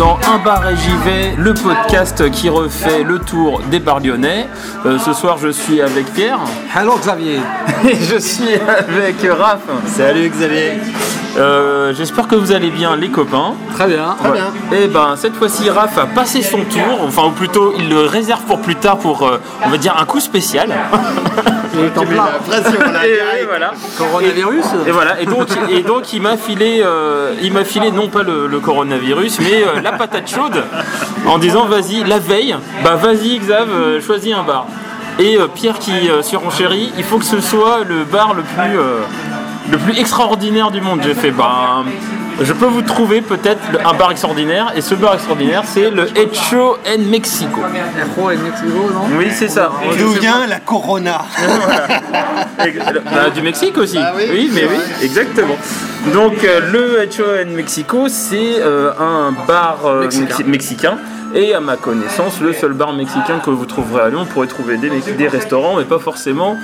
Dans Un bar et j'y vais, le podcast qui refait le tour des bars lyonnais. Euh, ce soir, je suis avec Pierre Hello Xavier et je suis avec Raph. Salut Xavier Euh, J'espère que vous allez bien, les copains. Très bien. Très bien. Et ben, cette fois-ci, Raph a passé son tour, enfin, ou plutôt, il le réserve pour plus tard pour, euh, on va dire, un coup spécial. Il est en plein. pression là, Et, voilà. Coronavirus Et voilà, et donc, et donc il m'a filé, euh, il m'a filé non pas le, le coronavirus, mais euh, la patate chaude, en disant vas-y, la veille, bah vas-y Xav, euh, choisis un bar. Et euh, Pierre qui euh, surenchérit, il faut que ce soit le bar le plus, euh, le plus extraordinaire du monde. J'ai fait, bah, je peux vous trouver peut-être un bar extraordinaire, et ce bar extraordinaire, c'est le Hecho en Mexico. Pro et Mexico, non Oui, c'est ça. D'où vient la Corona Bah, du Mexique aussi. Bah oui, mais oui, exactement. Donc euh, le Hecho en Mexico, c'est euh, un bar euh, Mexicain. mexi- mexicain. Et à ma connaissance, le seul bar mexicain que vous trouverez à Lyon, vous pourrez trouver des restaurants, mais pas forcément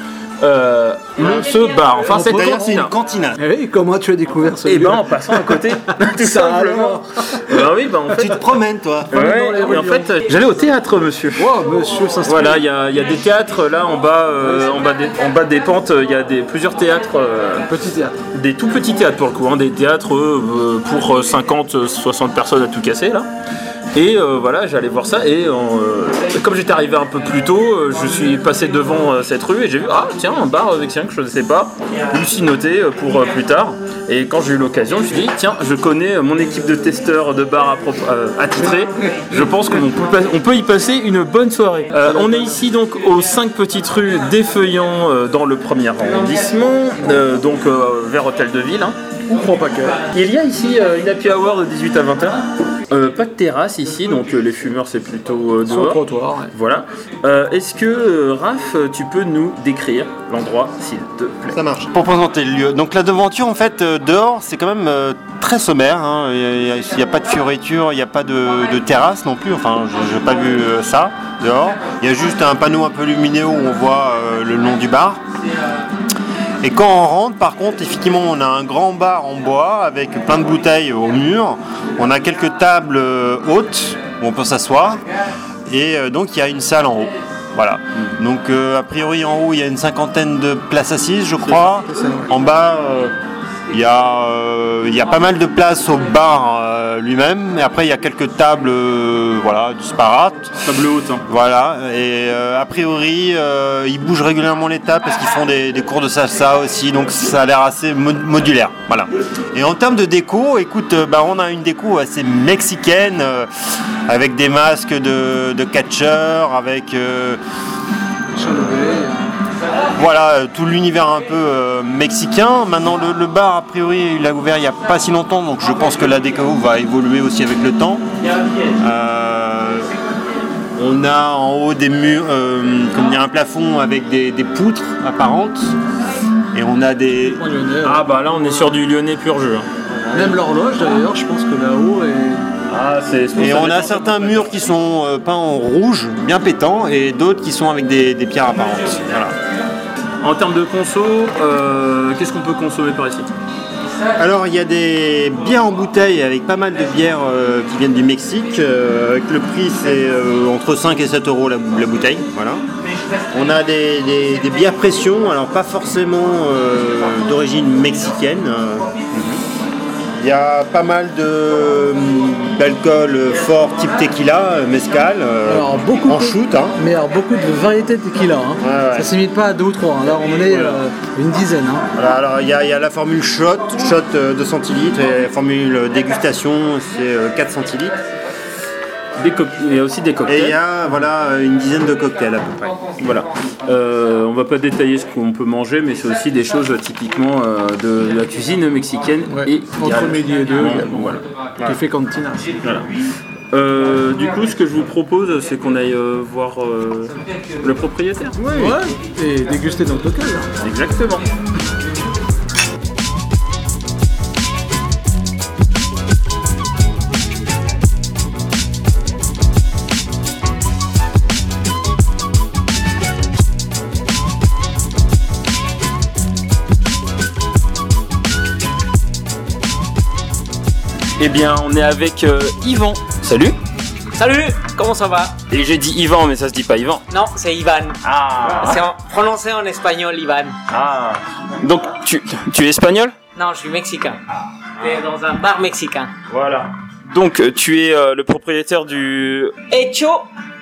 euh, le- ce bar. Enfin, cette c'est une cantina. cantina. Eh oui, comment tu as découvert ce Et lieu ben en passant à côté, tout Ça simplement. Bah oui, bah en fait. Tu te promènes, toi ouais, et en fait, euh, j'allais au théâtre, monsieur. Oh, monsieur s'installe. Voilà, il y, a il y a des théâtres là en bas, euh, en bas, des, en bas des pentes. Il y a des, plusieurs théâtres, euh, Petit théâtre. des tout petits théâtres pour le coup, hein, des théâtres euh, pour 50-60 personnes à tout casser là. Et euh, voilà, j'allais voir ça et euh, comme j'étais arrivé un peu plus tôt, euh, je suis passé devant cette rue et j'ai vu ah tiens un bar mexicain que je ne sais pas, je me suis noté pour plus tard. Et quand j'ai eu l'occasion, je me suis dit tiens je connais mon équipe de testeurs de bar attitrés, je pense qu'on peut, peut y passer une bonne soirée. Euh, on est ici donc aux 5 petites rues des Feuillants euh, dans le premier arrondissement, donc vers Hôtel de Ville. hein. Ou crois pas que. Il y a ici une happy hour de 18 à 20h. Euh, pas de terrasse ici, donc euh, les fumeurs c'est plutôt euh, Sur le dehors. trottoir. ouais. Voilà. Euh, Est-ce que euh, Raph, tu peux nous décrire l'endroit, s'il te plaît? Ça marche. Pour présenter le lieu. Donc la devanture, en fait, euh, dehors, c'est quand même euh, très sommaire. hein. Il n'y a, pas de fioriture, il n'y a pas de, de terrasse non plus. Enfin, je n'ai pas vu euh, ça dehors. Il y a juste un panneau un peu lumineux où on voit euh, le nom du bar. Et quand on rentre, par contre, effectivement, on a un grand bar en bois avec plein de bouteilles au mur. On a quelques tables euh, hautes où on peut s'asseoir. Et euh, donc, il y a une salle en haut. Voilà. Donc, euh, a priori, en haut, il y a une cinquantaine de places assises, je crois. En bas, il y, a, euh, il y a pas mal de place au bar euh, lui-même. Et après, il y a quelques tables euh, voilà, disparates. Table haute. hein. Voilà, et euh, a priori, euh, ils bougent régulièrement les tables parce qu'ils font des, des cours de salsa aussi, donc ça a l'air assez mo- modulaire. Voilà. Et en termes de déco, écoute, euh, bah, on a une déco assez mexicaine, euh, avec des masques de, de catcheurs, avec euh, voilà euh, tout l'univers un peu euh, mexicain. Maintenant, le, le bar, a priori, il a ouvert il n'y a pas si longtemps, donc je pense que la déco va évoluer aussi avec le temps. Euh, on a en haut des murs, euh, comme dire, un plafond avec des, des poutres apparentes. Et on a des. Ah bah là on est sur du lyonnais pur jeu. hein. Même l'horloge d'ailleurs, je pense que là-haut est. Ah c'est. Et on a certains murs qui sont peints en rouge, bien pétants, et d'autres qui sont avec des, des pierres apparentes. Voilà. En termes de conso, euh, qu'est-ce qu'on peut consommer par ici? Alors il y a des bières en bouteille avec pas mal de bières euh, qui viennent du Mexique. euh, avec le prix c'est entre 5 et 7 euros la, bouteille. On a des, des- bières pression, alors pas forcément d'origine mexicaine. Il y a pas mal hum, d'alcool fort type tequila, euh, mezcal, euh, Alors, beaucoup en shoot. hein. Mais alors beaucoup de variétés de tequila. Hein. Ouais, ouais. Ça se limite pas à deux ou trois. hein. Là on en est euh, une dizaine. Hein. Voilà, alors il y, a- il y a la formule shot, shot euh, de centilitres, et la formule dégustation, c'est euh, 4 centilitres. Des Il y a aussi des Et il cocktails. y a voilà, une dizaine de cocktails à peu près. Voilà. Euh, on va pas détailler ce qu'on peut manger, mais c'est aussi des choses euh, typiquement euh, de la cuisine mexicaine. Ouais. Et Entre midi et deux, voilà. Fait cantina. Voilà. Euh, du coup, ce que je vous propose, c'est qu'on aille euh, voir euh, le propriétaire. Ouais. Et déguster notre local. là. Exactement. Eh bien, on est avec euh, Yvan. Salut. Salut, comment ça va? Et j'ai dit Yvan, mais ça se dit pas Yvan. Non, c'est Ivan. Ah. C'est en- prononcé en espagnol, Ivan. Ah. Donc, tu, tu es espagnol? Non, je suis mexicain. T'es dans un bar mexicain. Voilà. Donc, euh, tu es euh, le propriétaire du Hecho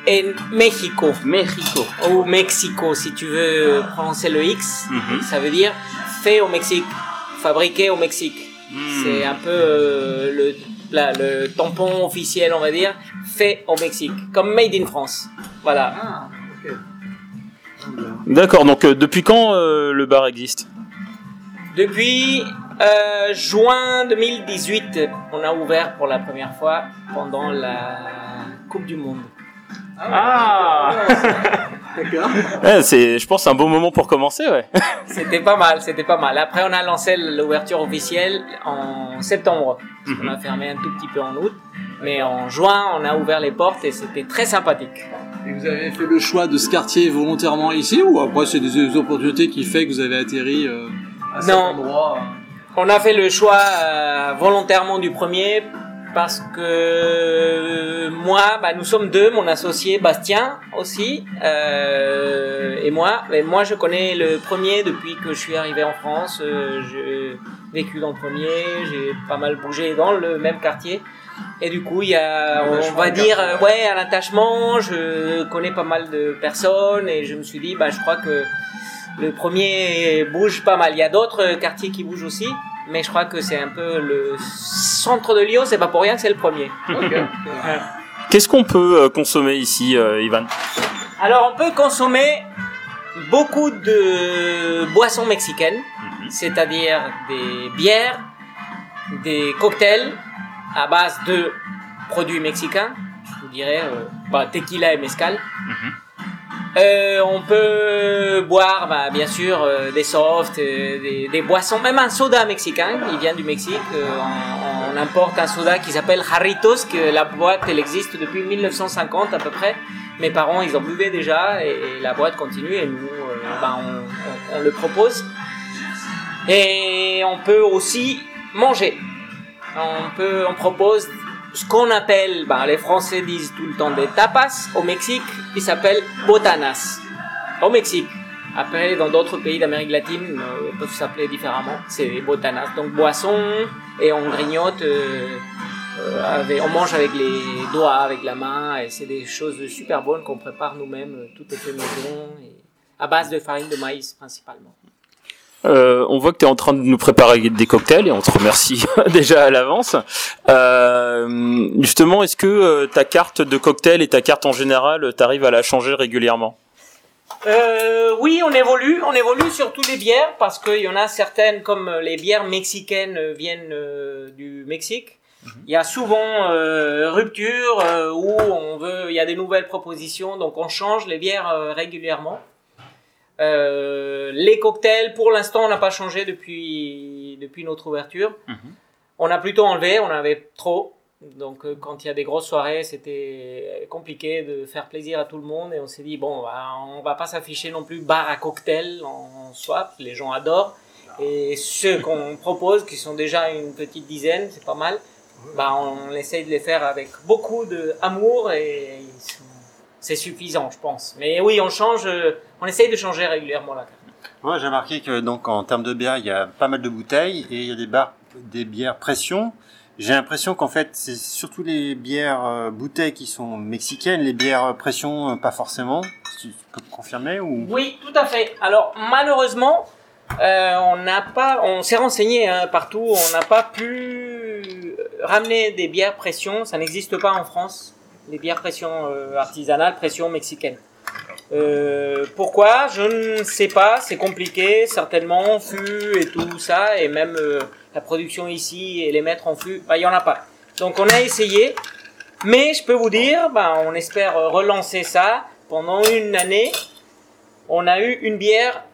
en México. Mexico. Ou Mexico, si tu veux prononcer le X. Mhm. Ça veut dire fait au Mexique. Fabriqué au Mexique. C'est un peu euh, le, la- le tampon officiel, on va dire. Fait au Mexique. Comme Made in France. Voilà. D'accord. Donc, euh, depuis quand euh, le bar existe? Depuis euh, juin 2018, on a ouvert pour la première fois pendant la Coupe du Monde. Ah. D'accord. Ouais, c'est, je pense, un bon moment pour commencer, ouais. C'était pas mal, c'était pas mal. Après, on a lancé l'ouverture officielle en septembre. On a fermé un tout petit peu en août. Mais en juin, on a ouvert les portes et c'était très sympathique. Et vous avez fait le choix de ce quartier volontairement ici ou après c'est des opportunités qui fait que vous avez atterri euh, à cet Non. endroit euh On a fait le choix euh, volontairement du premier parce que moi, bah, nous sommes deux, mon associé Bastien aussi, euh, et moi. Et moi, je connais le premier depuis que je suis arrivé en France. Euh, j'ai vécu dans le premier, j'ai pas mal bougé dans le même quartier. Et du coup, il y a, on va dire, euh, ouais, un attachement. Je connais pas mal de personnes et je me suis dit, bah, je crois que le premier bouge pas mal. Il y a d'autres quartiers qui bougent aussi, mais je crois que c'est un peu le centre de Lyon. C'est pas pour rien que c'est le premier. Qu'est-ce qu'on peut euh, consommer ici, euh, Ivan? Alors, on peut consommer beaucoup de boissons mexicaines, c'est-à-dire des bières, des cocktails à base de produits mexicains, je vous dirais euh, bah, tequila et mezcal. Euh, on peut boire, bah, bien sûr, euh, des softs, euh, des, boissons, même un soda mexicain, il vient du Mexique. On, importe un soda qui s'appelle Jarritos, que la boîte, elle existe depuis 1950 à peu près. Mes parents, ils en buvaient déjà, et, la boîte continue, et nous, bah, on, on- on le propose. Et on peut aussi manger. On peut, on propose ce qu'on appelle, bah, les Français disent tout le temps des tapas. Au Mexique, ils s'appellent botanas. Au Mexique. Après, dans d'autres pays d'Amérique latine, euh, ils peuvent s'appeler différemment. C'est botanas. Donc, boisson, et on grignote, euh, euh, avec- on mange avec les doigts, avec la main, et c'est des choses super bonnes qu'on prépare nous-mêmes. euh, Tout est fait maison, et à base de farine de maïs principalement. Euh, on voit que tu es en train de nous préparer des cocktails et on te remercie déjà à l'avance. Euh, justement, est-ce que euh, ta carte de cocktail et ta carte en général, t'arrives à la changer régulièrement? Euh, oui, on évolue, on évolue sur toutes les bières parce qu'il y en a certaines comme euh, les bières mexicaines euh, viennent euh, du Mexique. Il y a souvent euh, rupture euh, où on veut, il y a des nouvelles propositions, donc on change les bières euh, régulièrement. Euh, les cocktails, pour l'instant, on n'a pas changé depuis depuis notre ouverture. On a plutôt enlevé, on en avait trop. Donc euh, quand il y a des grosses soirées, c'était compliqué de faire plaisir à tout le monde et on s'est dit bon, bah, on va pas s'afficher non plus bar à cocktail en swap, les gens adorent. Et ceux qu'on propose, qui sont déjà une petite dizaine, c'est pas mal, bah, on essaye de les faire avec beaucoup d'amour et ils sont- c'est suffisant, je pense. Mais oui, on change, euh, on essaye de changer régulièrement la carte. Moi, j'ai remarqué que donc en termes de bière, il y a pas mal de bouteilles et il y a des, bar- des bières pression. J'ai l'impression qu'en fait, c'est surtout les bières euh, bouteilles qui sont mexicaines, les bières pression euh, pas forcément. Tu peux me confirmer ou? Oui, tout à fait. Alors malheureusement, euh, on n'a pas, on s'est renseigné hein, partout, on n'a pas pu ramener des bières pression, ça n'existe pas en France, les bières pression euh, artisanales, pression mexicaine. Euh, pourquoi? Je ne sais pas, c'est compliqué, certainement, fût et tout ça, et même euh, la production ici et les mettre en fût, bah, il y en a pas. Donc on a essayé, Mais je peux vous dire, ben, on espère relancer ça. Pendant une année, on a eu une bière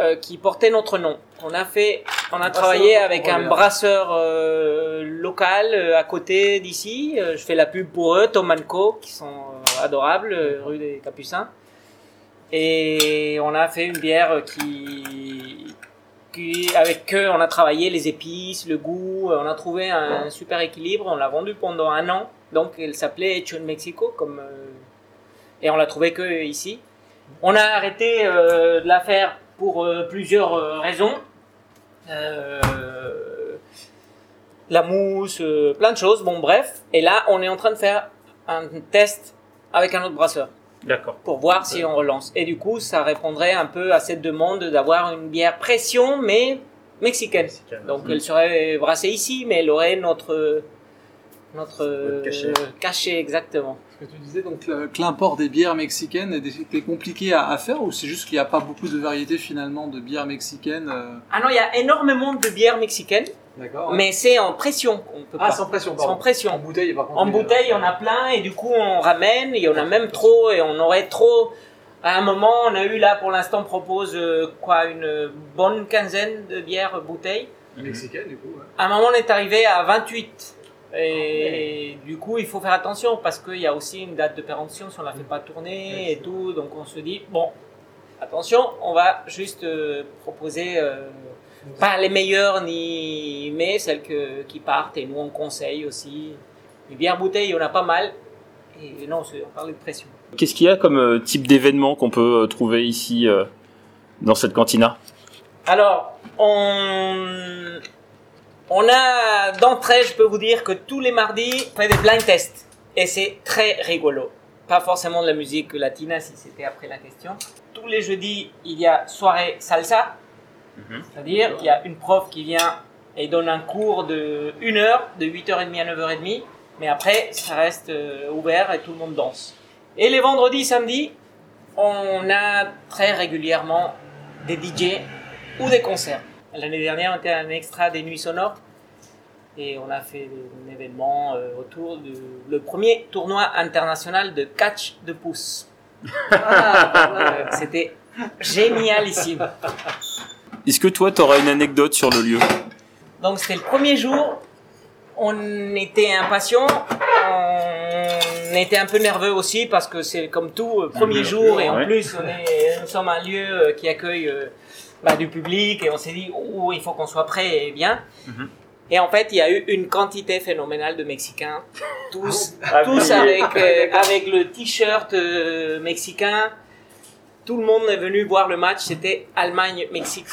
euh, qui portait notre nom. On a fait, on a travaillé avec un brasseur euh, local euh, à côté d'ici. Je fais la pub pour eux, Tom Co, qui sont adorables, rue des Capucins. Et on a fait une bière qui, qui, avec eux, on a travaillé les épices, le goût. On a trouvé un super équilibre. On l'a vendue pendant un an. Donc, elle s'appelait Hecho en Mexico, comme et on l'a trouvé que ici. On a arrêté de la faire pour euh, plusieurs euh, raisons. Euh, la mousse, plein de choses. Bon, bref. Et là, on est en train de faire un test avec un autre brasseur D'accord. pour voir si on relance. Et du coup, ça répondrait un peu à cette demande d'avoir une bière pression, mais mexicaine. Donc, elle serait brassée ici, mais elle aurait notre notre Votre cachet. cachet, exactement. Que tu disais, donc le- que l'import des bières mexicaines était compliqué à, faire ou c'est juste qu'il n'y a pas beaucoup de variétés finalement de bières mexicaines euh, Ah non, il y a énormément de bières mexicaines, D'accord. mais c'est en pression. On peut Ah, pas. sans pression, C'est en pardon. pression. En bouteille, par contre. En bouteille, euh, on a plein et du coup on ramène. Il y en a même trop et on aurait trop. À un moment, on a eu là pour l'instant on propose euh, quoi une bonne quinzaine de bières bouteilles. Mexicaine, du coup. ouais. À un moment, on est arrivé à 28. Et du coup, il faut faire attention parce qu'il y a aussi une date de péremption si on la fait pas tourner et tout. Donc on se dit bon, attention, on va juste euh, proposer euh, pas les meilleures ni mais celles que, qui partent et nous on conseille aussi. Les bières bouteilles, il y en a pas mal. Et non, on parle de pression. Qu'est-ce qu'il y a comme euh, type d'événement qu'on peut euh, trouver ici euh, dans cette cantina? Alors, on, on a d'entrée, je peux vous dire que tous les mardis, on fait des blind tests. Et c'est très rigolo. Pas forcément de la musique latina, si c'était après la question. Tous les jeudis, il y a soirée salsa. Mhm. C'est-à-dire, il y a une prof qui vient et donne un cours de 1 heure, de 8h30 à 9h30. Mais après, ça reste euh, ouvert et tout le monde danse. Et les vendredis, samedis, on a très régulièrement des DJ ou des concerts. L'année dernière, on était un extra des Nuits Sonores et on a fait un événement euh, autour du le premier tournoi international de catch de pouce. Euh, C'était génialissime. Est-ce que toi, tu auras une anecdote sur le lieu? Donc c'était le premier jour, on était impatient, on était un peu nerveux aussi parce que c'est comme tout, euh, premier jour et en Ouais. plus on est, nous sommes un lieu euh, qui accueille euh, bah, du public et on s'est dit oh, il faut qu'on soit prêt et bien. Mhm. Et en fait il y a eu une quantité phénoménale de Mexicains, tous, Ah, tous avec, euh, avec le t-shirt euh, mexicain. Tout le monde est venu voir le match, c'était Allemagne-Mexique.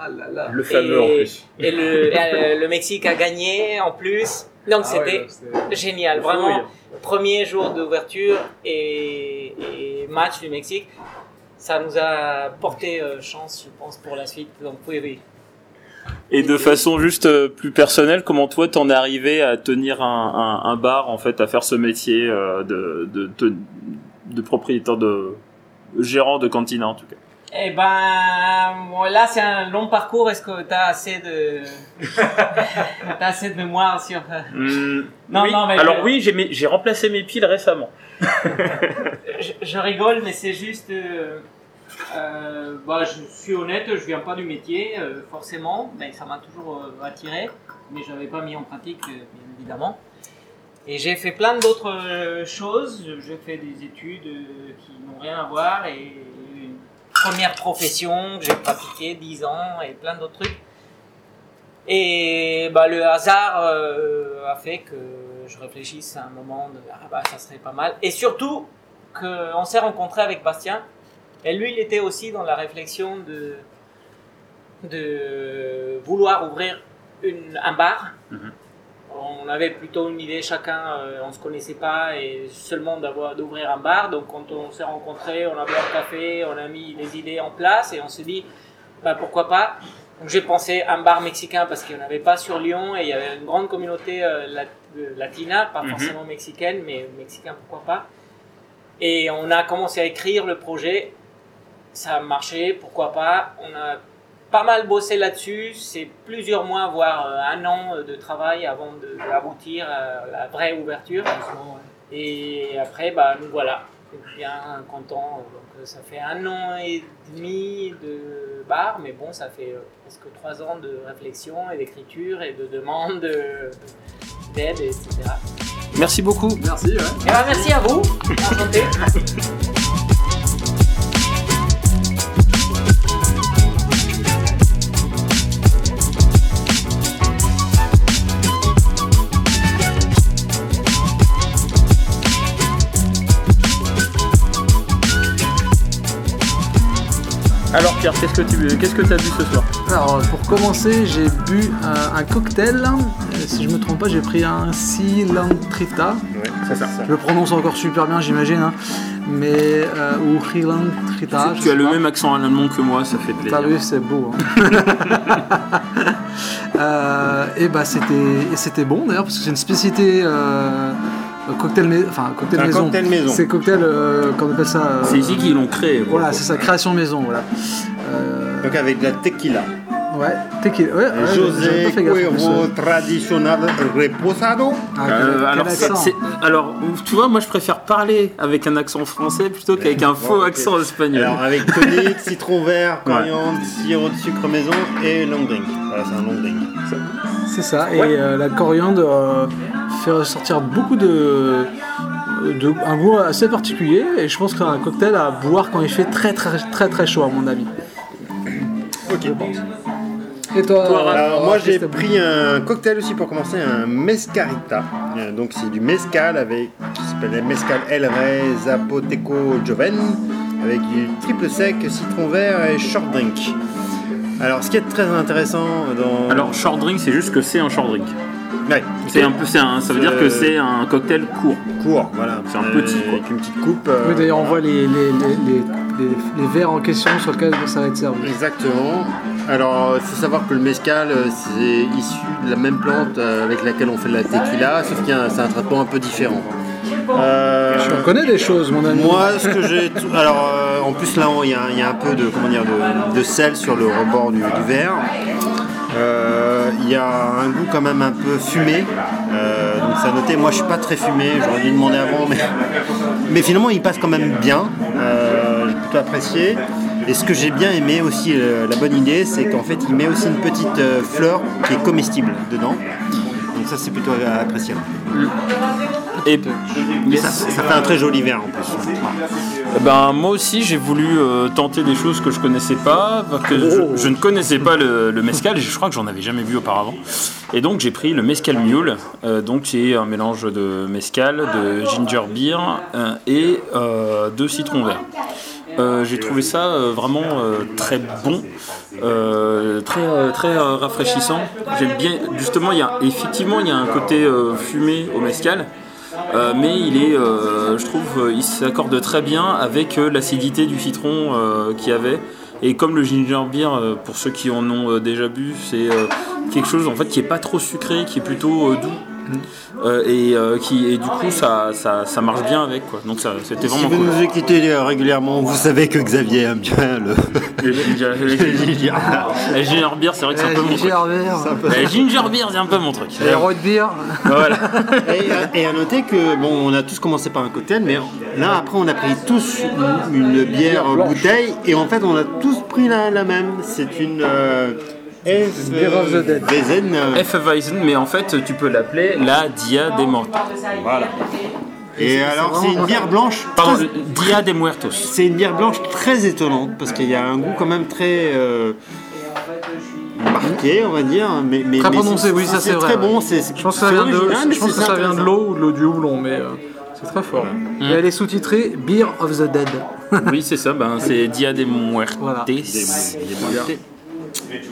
Ah là là. Le fameux en Et- plus. Et le, euh, le Mexique a gagné en plus. Donc Ah c'était génial, vraiment. Premier jour d'ouverture et, et match du Mexique. Ça nous a porté euh, chance, je pense, pour la suite. Donc oui, oui. Et de façon juste euh, plus personnelle, comment toi t'en es arrivé à tenir un, un, un bar, en fait, à faire ce métier euh, de, de, de, de propriétaire, de gérant de cantina en tout cas? Eh ben, bon, là c'est un long parcours. Est-ce que tu as assez de, t'as assez de mémoire sur Hmm, Non, oui. non, mais Alors je- oui, j'ai mes- remplacé mes piles récemment. je, je rigole, mais c'est juste. euh, euh, bah, je suis honnête, je viens pas du métier, euh, forcément, mais ça m'a toujours euh, attiré, mais je n'avais pas mis en pratique, bien évidemment. Et j'ai fait plein d'autres choses. J'ai fait des études qui n'ont rien à voir et une première profession que j'ai pratiquée 10 ans et plein d'autres trucs. Et bah, le hasard a fait que je réfléchisse à un moment de ah bah ça serait pas mal. Et surtout qu'on s'est rencontré avec Bastien. Et lui, il était aussi dans la réflexion de, de vouloir ouvrir une, un bar. Mhm. On avait plutôt une idée chacun, euh, on se connaissait pas et seulement d'ouvrir un bar. Donc quand on s'est rencontrés, on a bu un café, on a mis les idées en place et on s'est dit bah, pourquoi pas? Donc j'ai pensé un bar mexicain parce qu'il n'y en avait pas sur Lyon et il y avait une grande communauté euh, lat- euh, latina, pas Mhm. forcément mexicaine, mais mexicain pourquoi pas? Et on a commencé à écrire le projet, ça a marché, pourquoi pas. On a pas mal bossé là-dessus, c'est plusieurs mois, voire euh, un an de travail avant de- d'aboutir à la vraie ouverture. Et après, bah, nous voilà, bien contents. Donc, euh, ça fait un an et demi de bar, mais bon, ça fait euh, presque trois ans de réflexion et d'écriture et de demande de- d'aide, etc. Merci beaucoup. Merci, ouais. Et bah, merci à vous. Alors Pierre, qu'est-ce que tu qu'est-ce que as bu ce soir Alors, pour commencer, j'ai bu un, un cocktail. Euh, Si je me trompe pas, j'ai pris un Silantrita. C'est ça. Je le prononce encore super bien, j'imagine. hein. Mais, euh, ou Silantrita. je Tu as le pas. même accent allemand que moi, ça fait T'as plaisir. vu, c'est beau. hein. Euh, et bah c'était bon d'ailleurs parce que c'est une spécialité euh, cocktail, mais- enfin cocktail Un maison. cocktail maison. C'est cocktail, euh, qu'on appelle ça. euh, C'est ici qu'ils l'ont créé. Voilà, c'est ça, création maison, voilà. Euh, Donc avec de la tequila. ouais, tequila. Ouais, ouais, j'avais José Cuero ouais. tradicional reposado. Ah, quel- Euh, quel alors, tu vois, moi je préfère parler avec un accent français plutôt qu'avec un faux accent espagnol. Alors avec tonique, citron vert, coriandre, sirop de sucre maison et long drink. Voilà, c'est un long drink. C'est ça, et euh, la coriandre euh, fait ressortir beaucoup de, de- un goût assez particulier, et je pense que c'est un cocktail à boire quand il fait très très très très chaud à mon avis. Ok. Et toi, Toi, Raph Alors euh, moi j'ai pris un cocktail aussi pour commencer, un mescarita. Euh, Donc c'est du mescal avec qui s'appelle mescal El Rey Zapoteco Joven avec du triple sec, citron vert et short drink. Alors ce qui est très intéressant dans Alors, short drink, c'est juste que c'est un short drink. Ouais, C'est un peu, c'est un- ça veut dire que Euh, c'est un cocktail court. court, voilà. C'est un petit, quoi. Avec une petite coupe. euh, Oui, d'ailleurs, on voit les, les, les, les, les- les verres en question sur lesquels ça va être servi. Exactement. Alors, il faut savoir que le mescal, euh, c'est issu de la même plante euh, avec laquelle on fait de la tequila, sauf qu'il y a un- c'est un traitement un peu différent. Euh, Tu en connais des choses, mon ami. moi, ce que j'ai. Alors, euh, en plus, là, il y, a- il y a un peu de, comment dire, de, de sel sur le rebord du, du verre. Euh, Il y a un goût quand même un peu fumé. Euh, donc, ça a noté. Moi, je suis pas très fumé. J'aurais dû demander avant, mais, mais finalement, il passe quand même bien. Euh, j'ai plutôt apprécié. Et ce que j'ai bien aimé aussi, euh, la bonne idée, c'est qu'en fait, il met aussi une petite euh, fleur qui est comestible dedans. Donc ça, c'est plutôt appréciable. Et ça, ça fait un très joli verre en plus. ben, moi aussi, j'ai voulu euh, tenter des choses que je connaissais pas, que je, je ne connaissais pas le, le mezcal, et je crois que j'en avais jamais vu auparavant. Et donc, j'ai pris le mezcal mule, euh, donc qui est un mélange de mezcal, de ginger beer euh, et de citron vert. Euh, j'ai trouvé ça euh, vraiment euh, très bon, très très rafraîchissant. J'aime bien, justement, il y a effectivement il y a un côté fumé au mezcal, euh, mais il est, euh, je trouve, euh, il s'accorde très bien avec l'acidité du citron qu'il y avait. Et comme le ginger beer, pour ceux qui en ont déjà bu, c'est quelque chose en fait qui est pas trop sucré, qui est plutôt doux. Euh, et, euh, qui, et du coup ça, ça, ça marche bien avec quoi. Donc ça c'était Si vraiment vous cool. nous écoutez euh, régulièrement, vous savez que Xavier aime bien le. Le ginger, le ginger- le ginger beer, c'est vrai que c'est un peu mon truc. Ginger beer, c'est un peu mon truc. Les road beer. Voilà. et, et à noter que bon, on a tous commencé par un cocktail, mais là après on a pris tous une, une bière bouteille et en fait on a tous pris la, la même. C'est une euh, F. Beer of the Dead. Mais en fait tu peux l'appeler la Dia de Mortos. Voilà. Et alors c'est une bière blanche. Pardon, très- Dia de Muertos. C'est une bière blanche très étonnante parce qu'il y a un goût quand même très euh, marqué, on va dire. Mais, mais, Très mais prononcé, oui, ça, c'est vrai, très ouais. bon. Je pense que ça vient de, original, mais je pense c'est que ça vient de intéressant. l'eau ou de l'eau du houblon, mais euh, c'est très fort. Et elle est sous-titrée Beer of the Dead. Oui, c'est ça, ben, c'est Dia de Muertos. Voilà.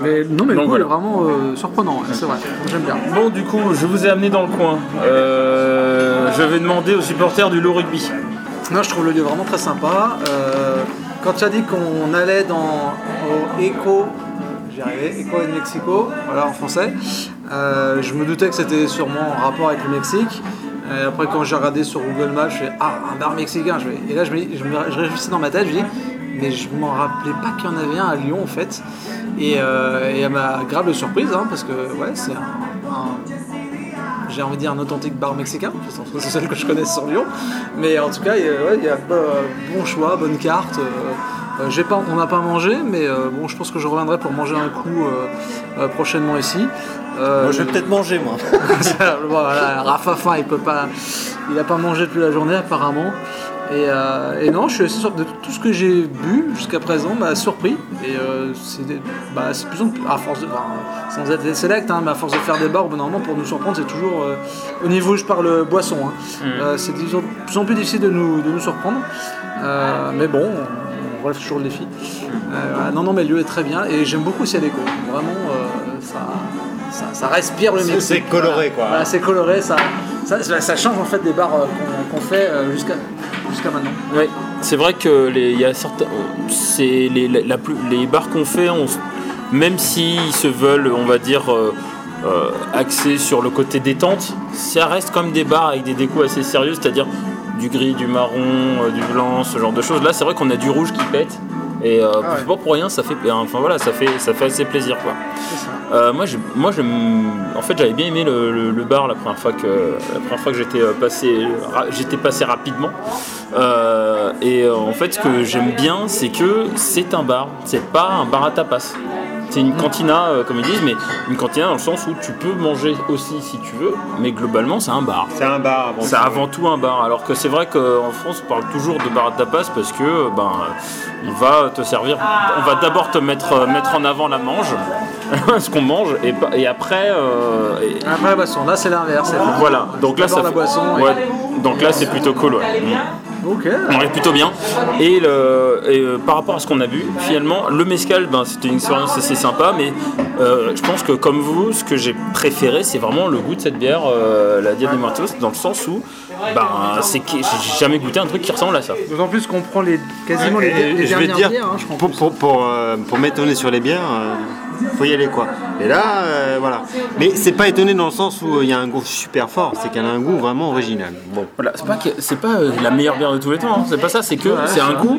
Mais non, mais Donc, cool, voilà. vraiment euh, surprenant, ouais, c'est vrai. J'aime bien. Bon, du coup, je vous ai amené dans le coin. Euh, je vais demander aux supporters du Low Rugby. Moi, je trouve le lieu vraiment très sympa. Euh, quand tu as dit qu'on allait dans au Eco, j'y arrivais, Eco de Mexico, voilà en français, euh, je me doutais que c'était sûrement en rapport avec le Mexique. Et après, quand j'ai regardé sur Google Maps, je fais Ah, un bar mexicain. Je fais- Et là, je, me, je, me, je réfléchissais dans ma tête, je dis Mais je m'en rappelais pas qu'il y en avait un à Lyon en fait. Et, euh, et elle m'a grave surprise, hein, parce que ouais, c'est un- un j'ai envie de dire un authentique bar mexicain, c'est celle que je connais sur Lyon. Mais en tout cas, il y a, ouais, il y a euh, bon choix, bonne carte. euh, euh, pas, on n'a pas mangé, mais euh, bon, je pense que je reviendrai pour manger un coup euh, euh, prochainement ici. Euh, Moi, je vais peut-être manger, moi. voilà, Rafafa, il peut pas, il a pas mangé depuis la journée apparemment. Et, euh, et non, je suis assez sûr de tout ce que j'ai bu jusqu'à présent m'a surpris. Et euh, c'est bah, c'est plus en plus, à force de, sans être des select, hein, mais à force de faire des bars, moment, pour nous surprendre, c'est toujours euh, au niveau, je parle boisson. hein. Euh, c'est de plus en plus difficile de nous, de nous surprendre. Euh, mais bon, on, on relève toujours le défi. Euh, non, non, mais le lieu est très bien et j'aime beaucoup Ciadeco. Vraiment, euh, ça, ça, ça respire le Mexique. c'est coloré, Voilà. quoi. Voilà, c'est coloré, ça, ça, change en fait des bars euh, qu'on fait euh, jusqu'à jusqu'à maintenant. Ouais, c'est vrai que les, il y a certains, c'est les, la- la plus- les bars qu'on fait, on même s'ils se veulent, on va dire, euh, euh, axés sur le côté détente, ça reste comme des bars avec des décos assez sérieux, c'est-à-dire du gris, du marron, euh, du blanc, ce genre de choses. Là, c'est vrai qu'on a du rouge qui pète. Et Ah ouais. pas pour rien, ça fait, enfin voilà, ça fait, ça fait assez plaisir quoi. C'est ça. Euh, moi, en fait, j'avais bien aimé le, le- le bar la première fois que, la première fois que j'étais euh, passé, j'étais passé rapidement. Euh, et en fait, ce que j'aime bien, c'est que c'est un bar. C'est pas un bar à tapas. C'est une cantina, comme ils disent, mais une cantina dans le sens où tu peux manger aussi si tu veux, mais globalement, c'est un bar. C'est un bar avant C'est avant tout un bar. Alors que c'est vrai qu'en France, on parle toujours de bar à tapas parce que ben, on va te servir. On va d'abord te mettre, mettre en avant la mange, ce qu'on mange, et, après. euh, et- Après la boisson, là c'est l'inverse. voilà. Donc là, ça la fait- boisson, et- ouais. Donc là, c'est plutôt cool. Ouais. Mm. Ok. On est plutôt bien. Et, le, et, euh, par rapport à ce qu'on a bu, finalement, le mezcal, ben, c'était une expérience assez sympa, mais euh, je pense que comme vous, ce que j'ai préféré, c'est vraiment le goût de cette bière, euh, la Dia de Muertos, dans le sens où ben, c'est que j'ai jamais goûté un truc qui ressemble à ça. D'autant plus qu'on prend les, quasiment les, les je vais dernières dire, bières. hein, je pour, pour, pour, euh, pour m'étonner sur les bières, euh, faut y aller quoi. Et là, euh, voilà. Mais c'est pas étonné dans le sens où il y a un goût super fort, c'est qu'elle a un goût vraiment original. Bon. Voilà, c'est pas, que- c'est pas euh, la meilleure bière de tous les temps, hein, c'est pas ça, c'est que c'est un goût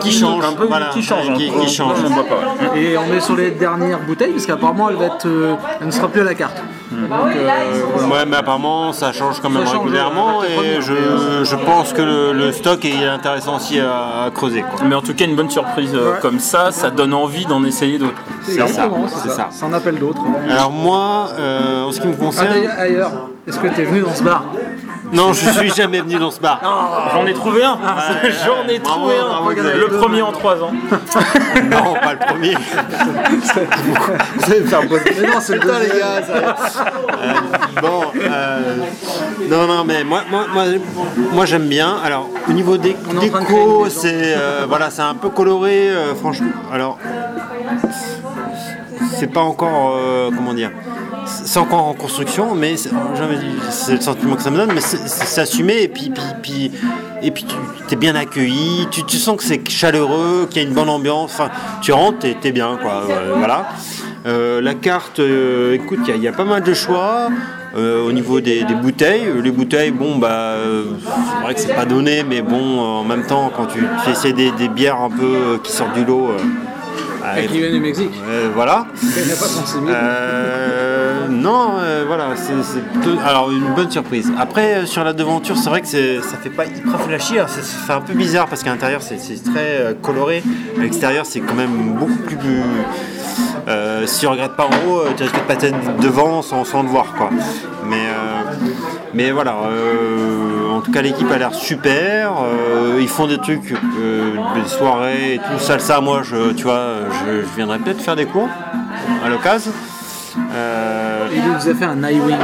Qui change, un peu voilà, qui change, qui- hein. qui change. On boit pas, ouais. Et on est sur les dernières bouteilles, parce qu'apparemment elle va être, euh, elle ne sera plus à la carte. Donc, euh, voilà. Ouais, mais apparemment ça change quand même change, régulièrement et je, je pense que le, le stock est intéressant aussi à, à creuser. Quoi. Mais en tout cas, une bonne surprise euh, Ouais. comme ça, ça donne envie d'en essayer d'autres. C'est ça, c'est ça. C'est un appel d'autres. Alors moi, euh, en ce qui me Ah, concerne, d'ailleurs, ailleurs, est-ce que tu es venu dans ce bar? Non, je suis jamais venu dans ce bar. J'en ai trouvé un J'en ai bravo, trouvé un Xavier. Le premier en 3 ans. Non, pas le premier. Mais non, c'est le Putain, les deuxième. gars, ça- Euh, bon, euh, non, non, mais moi, moi, moi, moi, j'aime bien. Alors, au niveau des On est en train de créer déco, maison. c'est euh, voilà, c'est un peu coloré, euh, franchement. Alors, c'est pas encore, euh, comment dire, c'est encore en construction, mais c'est le sentiment que ça me donne, mais c'est assumé et puis, et puis tu es bien accueilli, tu, sens que c'est chaleureux, qu'il y a une bonne ambiance, tu rentres, t'es es bien, quoi, euh, voilà. Euh, la carte, euh, écoute, il y a- pas mal de choix. Au niveau des, bouteilles, les bouteilles, bon, bah, c'est vrai que c'est pas donné, mais bon, en même temps, quand tu, essaies des, des bières un peu qui sortent du lot, Et ouais, qui vient du Mexique. euh, voilà. Il n'y a pas 36 000. Euh, non, euh, voilà, c'est plutôt- alors une bonne surprise. Après, euh, sur la devanture, c'est vrai que ça fait pas hyper flashy, hein, c'est- un peu bizarre parce qu'à l'intérieur c'est très euh, coloré, à l'extérieur c'est quand même beaucoup plus. si on regarde pas en haut, tu risques de passer devant sans, sans le voir quoi. Mais, mais voilà, euh, en tout cas l'équipe a l'air super, euh, ils font des trucs, euh, des soirées et tout, salsa, moi je, tu vois, je, je viendrais peut-être faire des cours à l'occasion. Euh, Il nous a fait un eye wink.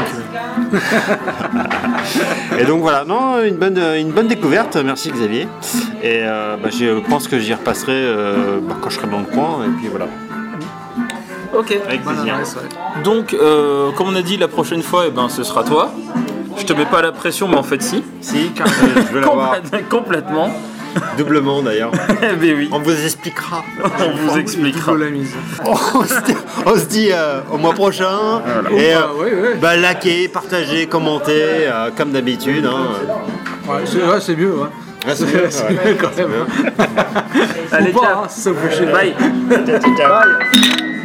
et donc voilà, non, une bonne, une bonne découverte, merci Xavier. Et euh, bah, je pense que j'y repasserai euh, bah, quand je serai dans le coin, et puis voilà. Ok. Avec plaisir. ouais. Donc, euh, comme on a dit, la prochaine fois, eh ben, ce sera toi. Je te mets pas la pression, mais en fait, si. Si, car je veux l'avoir Complète- Complètement. doublement d'ailleurs. Mais oui, On vous expliquera. on vous expliquera. Double la mise. on se dit, on se dit, euh, au mois prochain. Et Ah, euh, ouais, ouais. bah, likez, partagez, commentez, euh, comme d'habitude. hein. Ouais, c'est ouais, mieux. Hein. Ouais, c'est mieux, C'est ouais. mieux quand même. Allez, ciao. hein. Bye. Ciao, ciao, ciao. Bye.